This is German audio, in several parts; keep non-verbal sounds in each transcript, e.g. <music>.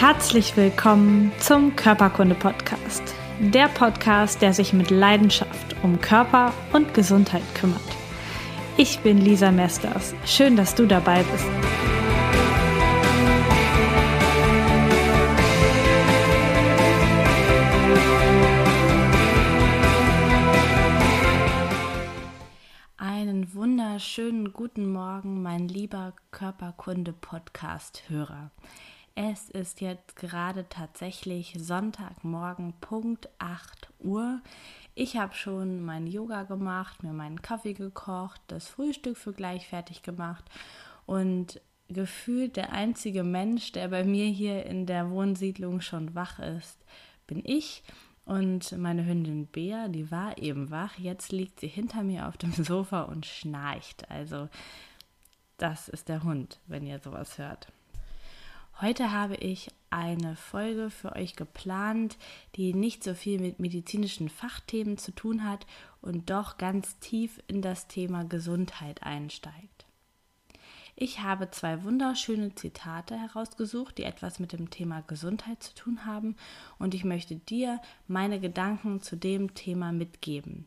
Herzlich willkommen zum Körperkunde-Podcast. Der Podcast, der sich mit Leidenschaft um Körper und Gesundheit kümmert. Ich bin Lisa Mesters. Schön, dass du dabei bist. Einen wunderschönen guten Morgen, mein lieber Körperkunde-Podcast-Hörer. Es ist jetzt gerade tatsächlich Sonntagmorgen, Punkt 8 Uhr. Ich habe schon mein Yoga gemacht, mir meinen Kaffee gekocht, das Frühstück für gleich fertig gemacht und gefühlt der einzige Mensch, der bei mir hier in der Wohnsiedlung schon wach ist, bin ich. Und meine Hündin Bea, die war eben wach. Jetzt liegt sie hinter mir auf dem Sofa und schnarcht. Also, das ist der Hund, wenn ihr sowas hört. Heute habe ich eine Folge für euch geplant, die nicht so viel mit medizinischen Fachthemen zu tun hat und doch ganz tief in das Thema Gesundheit einsteigt. Ich habe zwei wunderschöne Zitate herausgesucht, die etwas mit dem Thema Gesundheit zu tun haben und ich möchte dir meine Gedanken zu dem Thema mitgeben.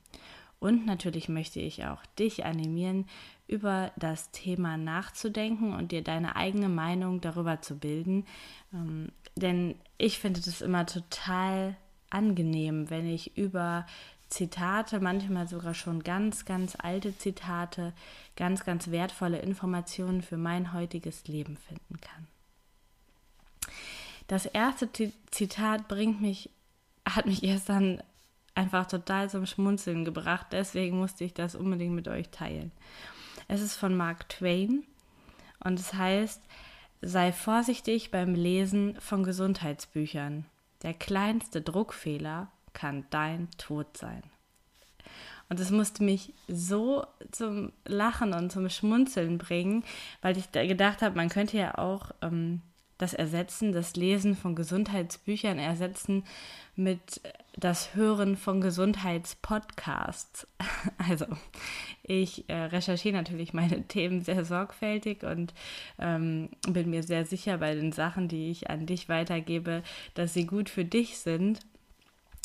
Und natürlich möchte ich auch dich animieren, über das Thema nachzudenken und dir deine eigene Meinung darüber zu bilden. Ähm, denn ich finde das immer total angenehm, wenn ich über Zitate, manchmal sogar schon ganz, ganz alte Zitate, ganz, ganz wertvolle Informationen für mein heutiges Leben finden kann. Das erste Zitat bringt mich, hat mich gestern einfach total zum Schmunzeln gebracht. Deswegen musste ich das unbedingt mit euch teilen. Es ist von Mark Twain und es heißt, sei vorsichtig beim Lesen von Gesundheitsbüchern. Der kleinste Druckfehler kann dein Tod sein. Und es musste mich so zum Lachen und zum Schmunzeln bringen, weil ich da gedacht habe, man könnte ja auch ähm, das Ersetzen, das Lesen von Gesundheitsbüchern ersetzen mit das Hören von Gesundheitspodcasts. <laughs> Also ich äh, recherchiere natürlich meine <laughs> Themen sehr sorgfältig und ähm, bin mir sehr sicher bei den Sachen, die ich an dich weitergebe, dass sie gut für dich sind.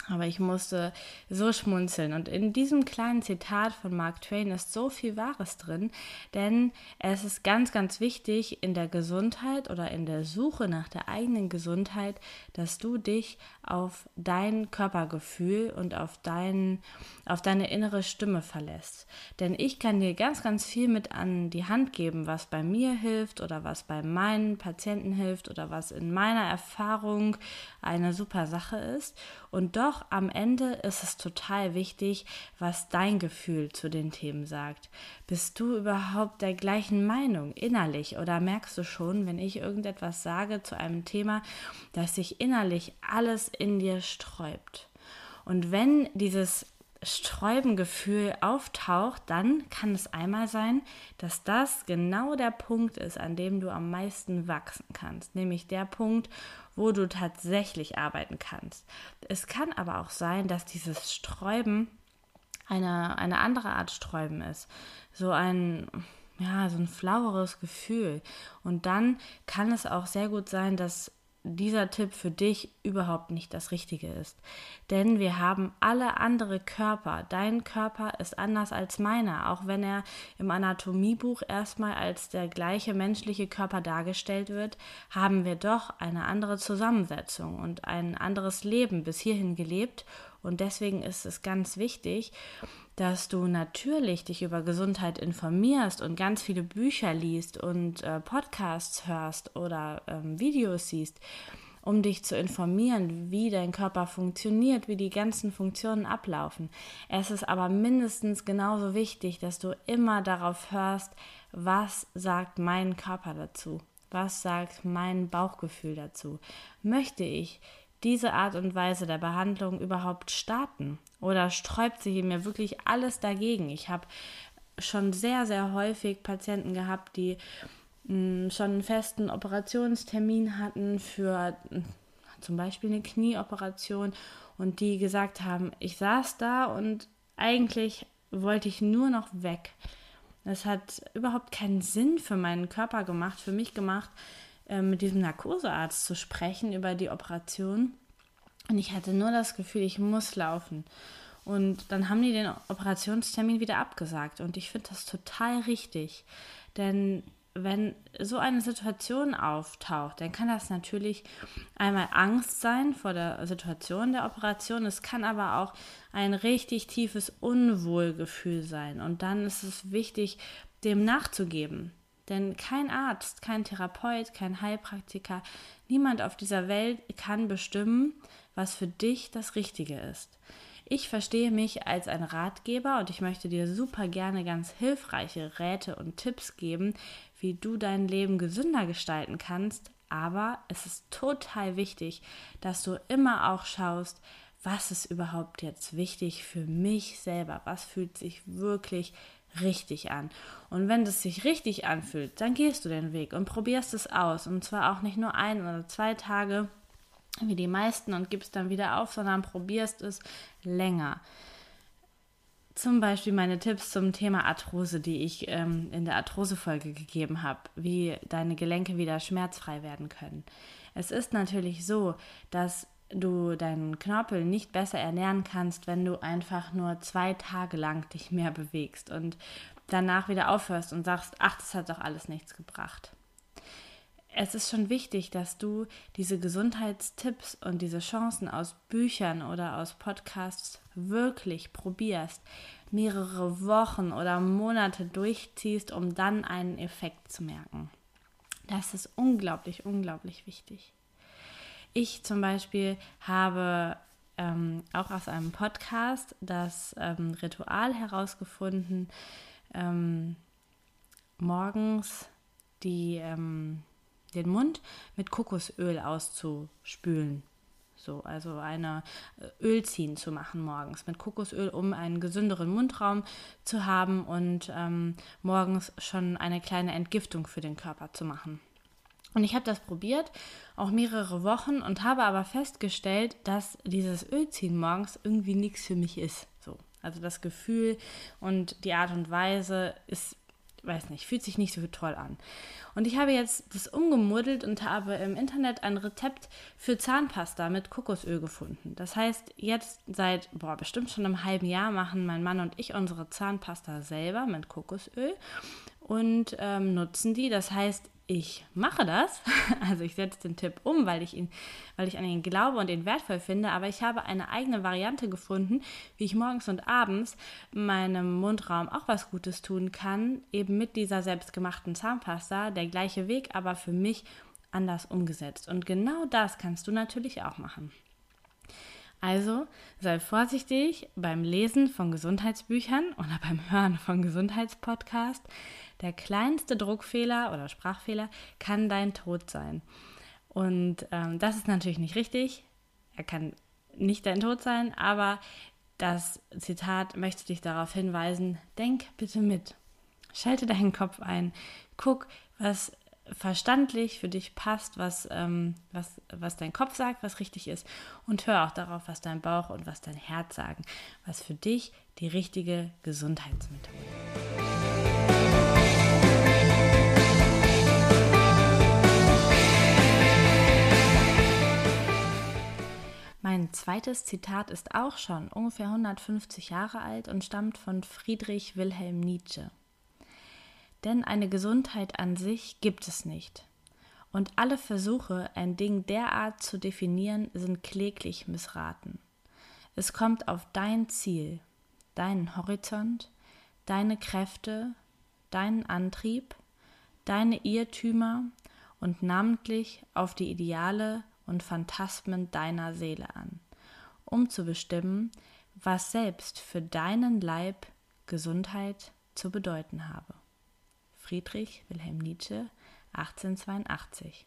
Aber ich musste so schmunzeln. Und in diesem kleinen Zitat von Mark Twain ist so viel Wahres drin, denn es ist ganz, ganz wichtig in der Gesundheit oder in der Suche nach der eigenen Gesundheit, dass du dich auf dein Körpergefühl und auf, dein, auf deine innere Stimme verlässt. Denn ich kann dir ganz, ganz viel mit an die Hand geben, was bei mir hilft oder was bei meinen Patienten hilft oder was in meiner Erfahrung eine super Sache ist. Und doch am Ende ist es total wichtig, was dein Gefühl zu den Themen sagt. Bist du überhaupt der gleichen Meinung innerlich oder merkst du schon, wenn ich irgendetwas sage zu einem Thema, dass sich innerlich alles in dir sträubt? Und wenn dieses Sträubengefühl auftaucht, dann kann es einmal sein, dass das genau der Punkt ist, an dem du am meisten wachsen kannst, nämlich der Punkt, wo du tatsächlich arbeiten kannst. Es kann aber auch sein, dass dieses Sträuben eine, eine andere Art Sträuben ist. So ein, ja, so ein flaueres Gefühl. Und dann kann es auch sehr gut sein, dass dieser Tipp für dich überhaupt nicht das Richtige ist. Denn wir haben alle andere Körper. Dein Körper ist anders als meiner, auch wenn er im Anatomiebuch erstmal als der gleiche menschliche Körper dargestellt wird, haben wir doch eine andere Zusammensetzung und ein anderes Leben bis hierhin gelebt. Und deswegen ist es ganz wichtig, dass du natürlich dich über Gesundheit informierst und ganz viele Bücher liest und äh, Podcasts hörst oder ähm, Videos siehst, um dich zu informieren, wie dein Körper funktioniert, wie die ganzen Funktionen ablaufen. Es ist aber mindestens genauso wichtig, dass du immer darauf hörst, was sagt mein Körper dazu? Was sagt mein Bauchgefühl dazu? Möchte ich diese Art und Weise der Behandlung überhaupt starten? Oder sträubt sich in mir wirklich alles dagegen? Ich habe schon sehr, sehr häufig Patienten gehabt, die mh, mm, schon einen festen Operationstermin hatten für mh, zum Beispiel eine Knieoperation und die gesagt haben, ich saß da und eigentlich wollte ich nur noch weg. Es hat überhaupt keinen Sinn für meinen Körper gemacht, für mich gemacht, äh, mit diesem Narkosearzt zu sprechen über die Operation. Und ich hatte nur das Gefühl, ich muss laufen. Und dann haben die den Operationstermin wieder abgesagt. Und ich finde das total richtig. Denn wenn so eine Situation auftaucht, dann kann das natürlich einmal Angst sein vor der Situation der Operation. Es kann aber auch ein richtig tiefes Unwohlgefühl sein. Und dann ist es wichtig, dem nachzugeben. Denn kein Arzt, kein Therapeut, kein Heilpraktiker, niemand auf dieser Welt kann bestimmen, was für dich das Richtige ist. Ich verstehe mich als ein Ratgeber und ich möchte dir super gerne ganz hilfreiche Räte und Tipps geben, wie du dein Leben gesünder gestalten kannst. Aber es ist total wichtig, dass du immer auch schaust, was ist überhaupt jetzt wichtig für mich selber? Was fühlt sich wirklich richtig an? Und wenn es sich richtig anfühlt, dann gehst du den Weg und probierst es aus. Und zwar auch nicht nur ein oder zwei Tage, wie die meisten und gibst dann wieder auf, sondern probierst es länger. Zum Beispiel meine Tipps zum Thema Arthrose, die ich ähm, in der Arthrose-Folge gegeben habe, wie deine Gelenke wieder schmerzfrei werden können. Es ist natürlich so, dass du deinen Knorpel nicht besser ernähren kannst, wenn du einfach nur zwei Tage lang dich mehr bewegst und danach wieder aufhörst und sagst, ach, das hat doch alles nichts gebracht es ist schon wichtig, dass du diese Gesundheitstipps und diese Chancen aus Büchern oder aus Podcasts wirklich probierst, mehrere Wochen oder Monate durchziehst, um dann einen Effekt zu merken. Das ist unglaublich, unglaublich wichtig. Ich zum Beispiel habe ähm, auch aus einem Podcast das ähm, Ritual herausgefunden, ähm, morgens die ähm, den Mund mit Kokosöl auszuspülen. So, also eine äh, Ölziehen zu machen morgens mit Kokosöl, um einen gesünderen Mundraum zu haben und ähm, morgens schon eine kleine Entgiftung für den Körper zu machen. Und ich habe das probiert, auch mehrere Wochen, und habe aber festgestellt, dass dieses Ölziehen morgens irgendwie nichts für mich ist. So. Also das Gefühl und die Art und Weise ist weiß nicht, fühlt sich nicht so toll an. Und ich habe jetzt das umgemuddelt und habe im Internet ein Rezept für Zahnpasta mit Kokosöl gefunden. Das heißt, jetzt seit, boah, bestimmt schon einem halben Jahr machen mein Mann und ich unsere Zahnpasta selber mit Kokosöl und ähm, nutzen die. Das heißt, ich mache das, <laughs> also ich setze den Tipp um, weil ich ihn, weil ich an ihn glaube und ihn wertvoll finde, aber ich habe eine eigene Variante gefunden, wie ich morgens und abends meinem Mundraum auch was Gutes tun kann, eben mit dieser selbstgemachten Zahnpasta, der gleiche Weg, aber für mich anders umgesetzt. Und genau das kannst du natürlich auch machen. Also sei vorsichtig beim Lesen von Gesundheitsbüchern oder beim Hören von Gesundheitspodcasts. Der kleinste Druckfehler oder Sprachfehler kann dein Tod sein. Und ähm, das ist natürlich nicht richtig. Er kann nicht dein Tod sein, aber das Zitat möchte dich darauf hinweisen, denk bitte mit. Schalte deinen Kopf ein. Guck, was verstandlich für dich passt, was, ähm, was, was dein Kopf sagt, was richtig ist. Und hör auch darauf, was dein Bauch und was dein Herz sagen, was für dich die richtige Gesundheitsmethode ist. Mein zweites Zitat ist auch schon ungefähr 150 Jahre alt und stammt von Friedrich Wilhelm Nietzsche. Denn eine Gesundheit an sich gibt es nicht. Und alle Versuche, ein Ding derart zu definieren, sind kläglich missraten. Es kommt auf dein Ziel, deinen Horizont, deine Kräfte, deinen Antrieb, deine Irrtümer und namentlich auf die Ideale und Phantasmen deiner Seele an, um zu bestimmen, was selbst für deinen Leib Gesundheit zu bedeuten habe. Friedrich Wilhelm Nietzsche 1882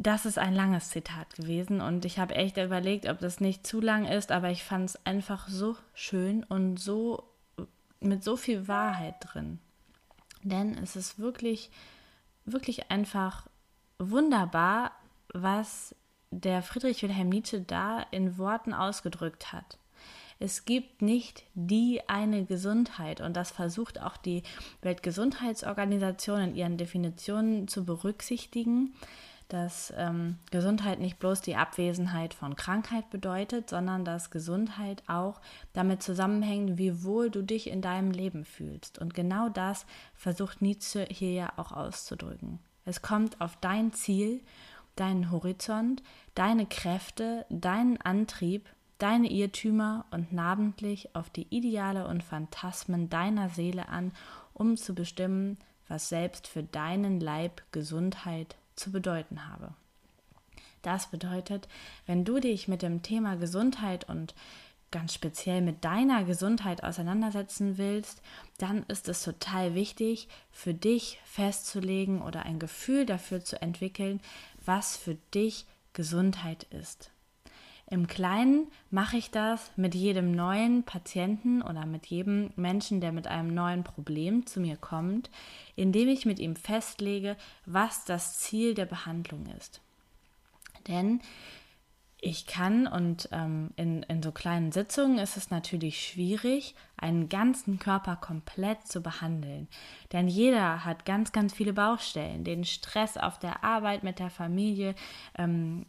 das ist ein langes Zitat gewesen und ich habe echt überlegt, ob das nicht zu lang ist, aber ich fand es einfach so schön und so mit so viel Wahrheit drin. Denn es ist wirklich, wirklich einfach wunderbar, was der Friedrich Wilhelm Nietzsche da in Worten ausgedrückt hat. Es gibt nicht die eine Gesundheit und das versucht auch die Weltgesundheitsorganisation in ihren Definitionen zu berücksichtigen dass ähm, Gesundheit nicht bloß die Abwesenheit von Krankheit bedeutet, sondern dass Gesundheit auch damit zusammenhängt, wie wohl du dich in deinem Leben fühlst. Und genau das versucht Nietzsche hier ja auch auszudrücken. Es kommt auf dein Ziel, deinen Horizont, deine Kräfte, deinen Antrieb, deine Irrtümer und namentlich auf die Ideale und Phantasmen deiner Seele an, um zu bestimmen, was selbst für deinen Leib Gesundheit zu bedeuten habe. Das bedeutet, wenn du dich mit dem Thema Gesundheit und ganz speziell mit deiner Gesundheit auseinandersetzen willst, dann ist es total wichtig, für dich festzulegen oder ein Gefühl dafür zu entwickeln, was für dich Gesundheit ist. Im Kleinen mache ich das mit jedem neuen Patienten oder mit jedem Menschen, der mit einem neuen Problem zu mir kommt, indem ich mit ihm festlege, was das Ziel der Behandlung ist. Denn ich kann und ähm, in, in so kleinen Sitzungen ist es natürlich schwierig, einen ganzen Körper komplett zu behandeln. Denn jeder hat ganz, ganz viele Baustellen. Den Stress auf der Arbeit, mit der Familie, ähm,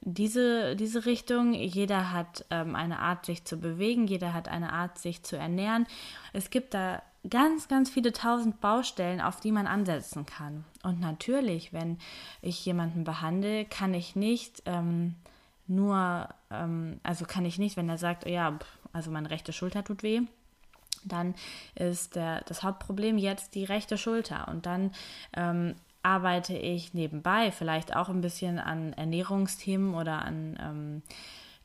diese, diese Richtung. Jeder hat ähm, eine Art, sich zu bewegen, jeder hat eine Art, sich zu ernähren. Es gibt da ganz, ganz viele tausend Baustellen, auf die man ansetzen kann. Und natürlich, wenn ich jemanden behandle, kann ich nicht ähm, nur, ähm, also kann ich nicht, wenn er sagt, oh ja, also meine rechte Schulter tut weh, dann ist der, das Hauptproblem jetzt die rechte Schulter. Und dann ähm, arbeite ich nebenbei vielleicht auch ein bisschen an Ernährungsthemen oder an ähm,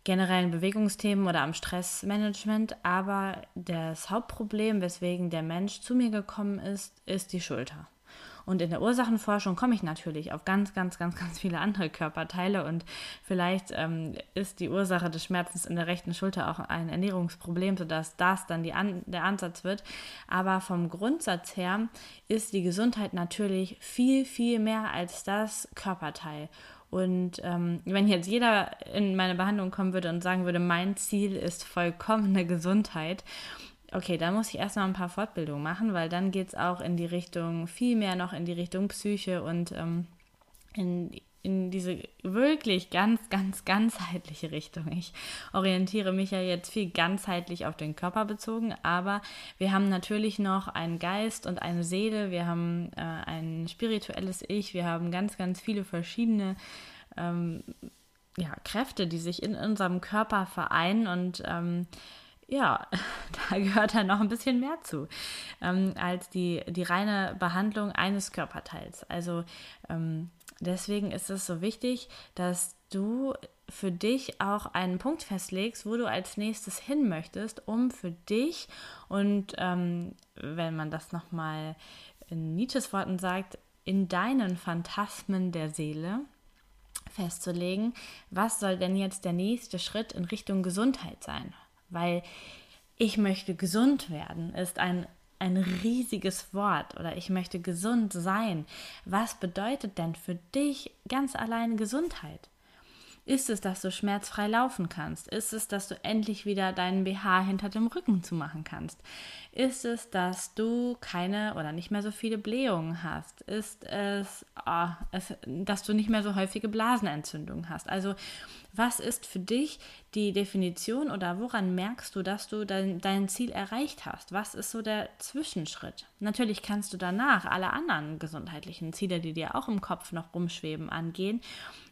generellen Bewegungsthemen oder am Stressmanagement. Aber das Hauptproblem, weswegen der Mensch zu mir gekommen ist, ist die Schulter. Und in der Ursachenforschung komme ich natürlich auf ganz, ganz, ganz, ganz viele andere Körperteile und vielleicht ähm, ist die Ursache des Schmerzens in der rechten Schulter auch ein Ernährungsproblem, sodass das dann An der Ansatz wird. Aber vom Grundsatz her ist die Gesundheit natürlich viel, viel mehr als das Körperteil. Und ähm, wenn jetzt jeder in meine Behandlung kommen würde und sagen würde, mein Ziel ist vollkommene Gesundheit, okay, da muss ich erstmal ein paar Fortbildungen machen, weil dann geht es auch in die Richtung, viel mehr noch in die Richtung Psyche und ähm, in, in diese wirklich ganz, ganz <laughs> ganzheitliche Richtung. Ich orientiere mich ja jetzt viel ganzheitlich auf den Körper bezogen, aber wir haben natürlich noch einen Geist und eine Seele, wir haben äh, ein spirituelles Ich, wir haben ganz, ganz viele verschiedene ähm, ja, Kräfte, die sich in unserem Körper vereinen und ähm, ja, <laughs> da gehört dann noch ein bisschen mehr zu ähm, als die, die reine Behandlung eines Körperteils. Also ähm, deswegen ist es so wichtig, dass du für dich auch einen Punkt festlegst, wo du als nächstes hin möchtest, um für dich und ähm, wenn man das nochmal in Nietzsches Worten sagt, in deinen Phantasmen der Seele festzulegen, was soll denn jetzt der nächste Schritt in Richtung Gesundheit sein? Weil ich möchte gesund werden ist ein ein riesiges Wort oder ich möchte gesund sein. Was bedeutet denn für dich ganz allein Gesundheit? Ist es, dass du schmerzfrei laufen kannst? Ist es, dass du endlich wieder deinen BH hinter dem Rücken zumachen kannst? Ist es, dass du keine oder nicht mehr so viele Blähungen hast? Ist es, oh, es, dass du nicht mehr so häufige Blasenentzündungen hast? Also, was ist für dich die Definition oder woran merkst du, dass du dein, dein Ziel erreicht hast? Was ist so der Zwischenschritt? Natürlich kannst du danach alle anderen gesundheitlichen Ziele, die dir auch im Kopf noch rumschweben, angehen.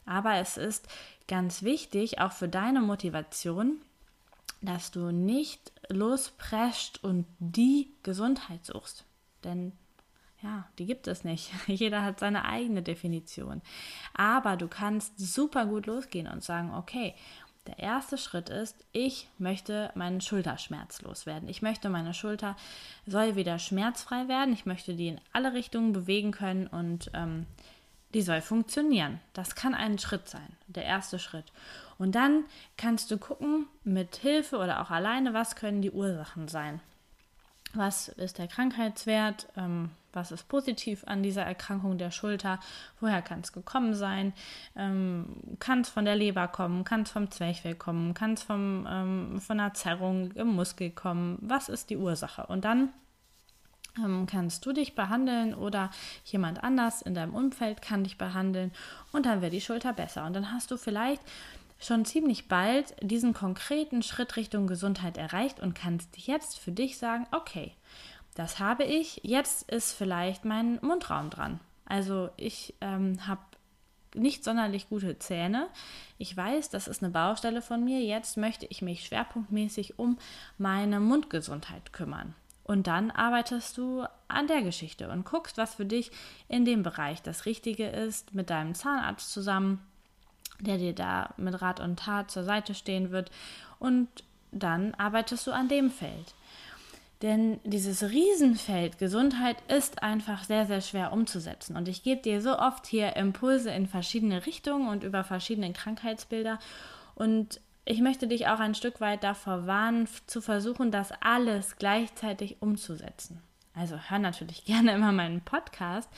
Aber es ist ganz wichtig, auch für deine Motivation, dass du nicht losprescht und die Gesundheit suchst. Denn ja, die gibt es nicht. <laughs> Jeder hat seine eigene Definition. Aber du kannst super gut losgehen und sagen, okay, der erste Schritt ist, ich möchte meinen Schulterschmerz loswerden. Ich möchte, meine Schulter soll wieder schmerzfrei werden. Ich möchte die in alle Richtungen bewegen können und ähm, die soll funktionieren. Das kann ein Schritt sein, der erste Schritt. Und dann kannst du gucken, mit Hilfe oder auch alleine, was können die Ursachen sein. Was ist der Krankheitswert, ähm, was ist positiv an dieser Erkrankung der Schulter, woher kann es gekommen sein, ähm, kann es von der Leber kommen, kann es vom Zwerchfell kommen, kann es ähm, von einer Zerrung im Muskel kommen, was ist die Ursache? Und dann ähm, kannst du dich behandeln oder jemand anders in deinem Umfeld kann dich behandeln und dann wird die Schulter besser. Und dann hast du vielleicht schon ziemlich bald diesen konkreten Schritt Richtung Gesundheit erreicht und kannst jetzt für dich sagen, okay, das habe ich, jetzt ist vielleicht mein Mundraum dran. Also ich ähm, habe nicht sonderlich gute Zähne. Ich weiß, das ist eine Baustelle von mir. Jetzt möchte ich mich schwerpunktmäßig um meine Mundgesundheit kümmern. Und dann arbeitest du an der Geschichte und guckst, was für dich in dem Bereich das Richtige ist, mit deinem Zahnarzt zusammen der dir da mit Rat und Tat zur Seite stehen wird. Und dann arbeitest du an dem Feld. Denn dieses Riesenfeld Gesundheit ist einfach sehr, sehr schwer umzusetzen. Und ich gebe dir so oft hier Impulse in verschiedene Richtungen und über verschiedene Krankheitsbilder. Und ich möchte dich auch ein Stück weit davor warnen, zu versuchen, das alles gleichzeitig umzusetzen. Also hör natürlich <laughs> gerne immer meinen Podcast,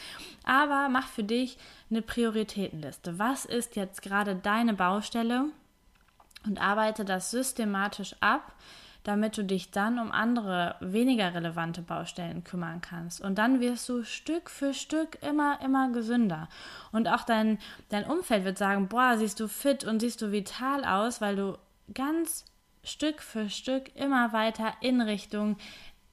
aber mach für dich eine Prioritätenliste. Was ist jetzt gerade deine Baustelle? Und arbeite das systematisch ab, damit du dich dann um andere weniger relevante Baustellen kümmern kannst. Und dann wirst du Stück für Stück immer, immer gesünder. Und auch dein, dein Umfeld wird sagen, boah, siehst du fit und siehst du vital aus, weil du ganz Stück für Stück immer weiter in Richtung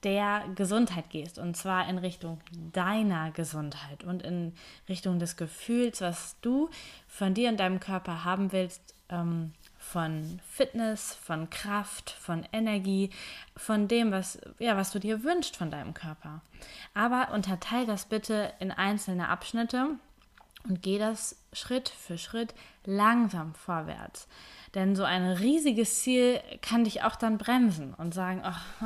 der Gesundheit gehst. Und zwar in Richtung deiner Gesundheit und in Richtung des Gefühls, was du von dir und deinem Körper haben willst, ähm, von Fitness, von Kraft, von Energie, von dem, was, ja, was du dir wünschst von deinem Körper. Aber unterteil das bitte in einzelne Abschnitte und geh das Schritt für Schritt langsam vorwärts. Denn so ein riesiges Ziel kann dich auch dann bremsen und sagen, oh,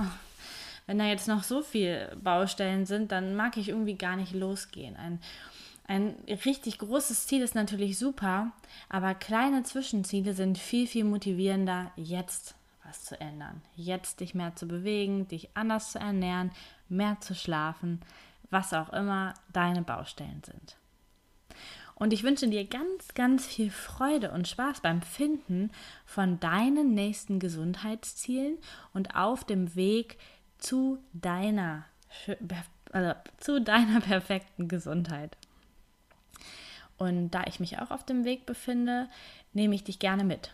wenn da jetzt noch so viele Baustellen sind, dann mag ich irgendwie gar nicht losgehen. Ein, ein richtig großes Ziel ist natürlich super, aber kleine Zwischenziele sind viel, viel motivierender, jetzt was zu ändern. Jetzt dich mehr zu bewegen, dich anders zu ernähren, mehr zu schlafen, was auch immer deine Baustellen sind. Und ich wünsche dir ganz, ganz viel Freude und Spaß beim Finden von deinen nächsten Gesundheitszielen und auf dem Weg zu deiner, also zu deiner <laughs> perfekten Gesundheit. Und da ich mich auch auf dem Weg befinde, nehme ich dich gerne mit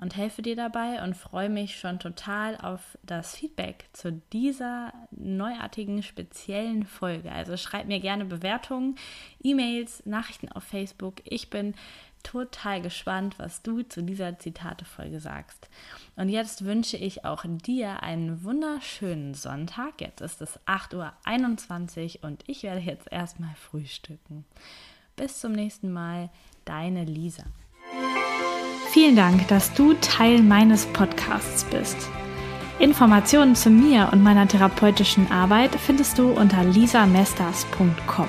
und helfe dir dabei und freue mich schon total auf das Feedback zu dieser neuartigen, speziellen Folge. Also schreib mir gerne Bewertungen, E-Mails, Nachrichten auf Facebook. Ich bin total gespannt, was du zu dieser Zitatefolge sagst. Und jetzt wünsche ich auch dir einen wunderschönen Sonntag. Jetzt ist es 8.21 Uhr und ich werde jetzt erstmal frühstücken. Bis zum nächsten Mal, deine Lisa. Vielen Dank, dass du Teil meines Podcasts bist. Informationen zu mir und meiner therapeutischen Arbeit findest du unter lisamesters.com.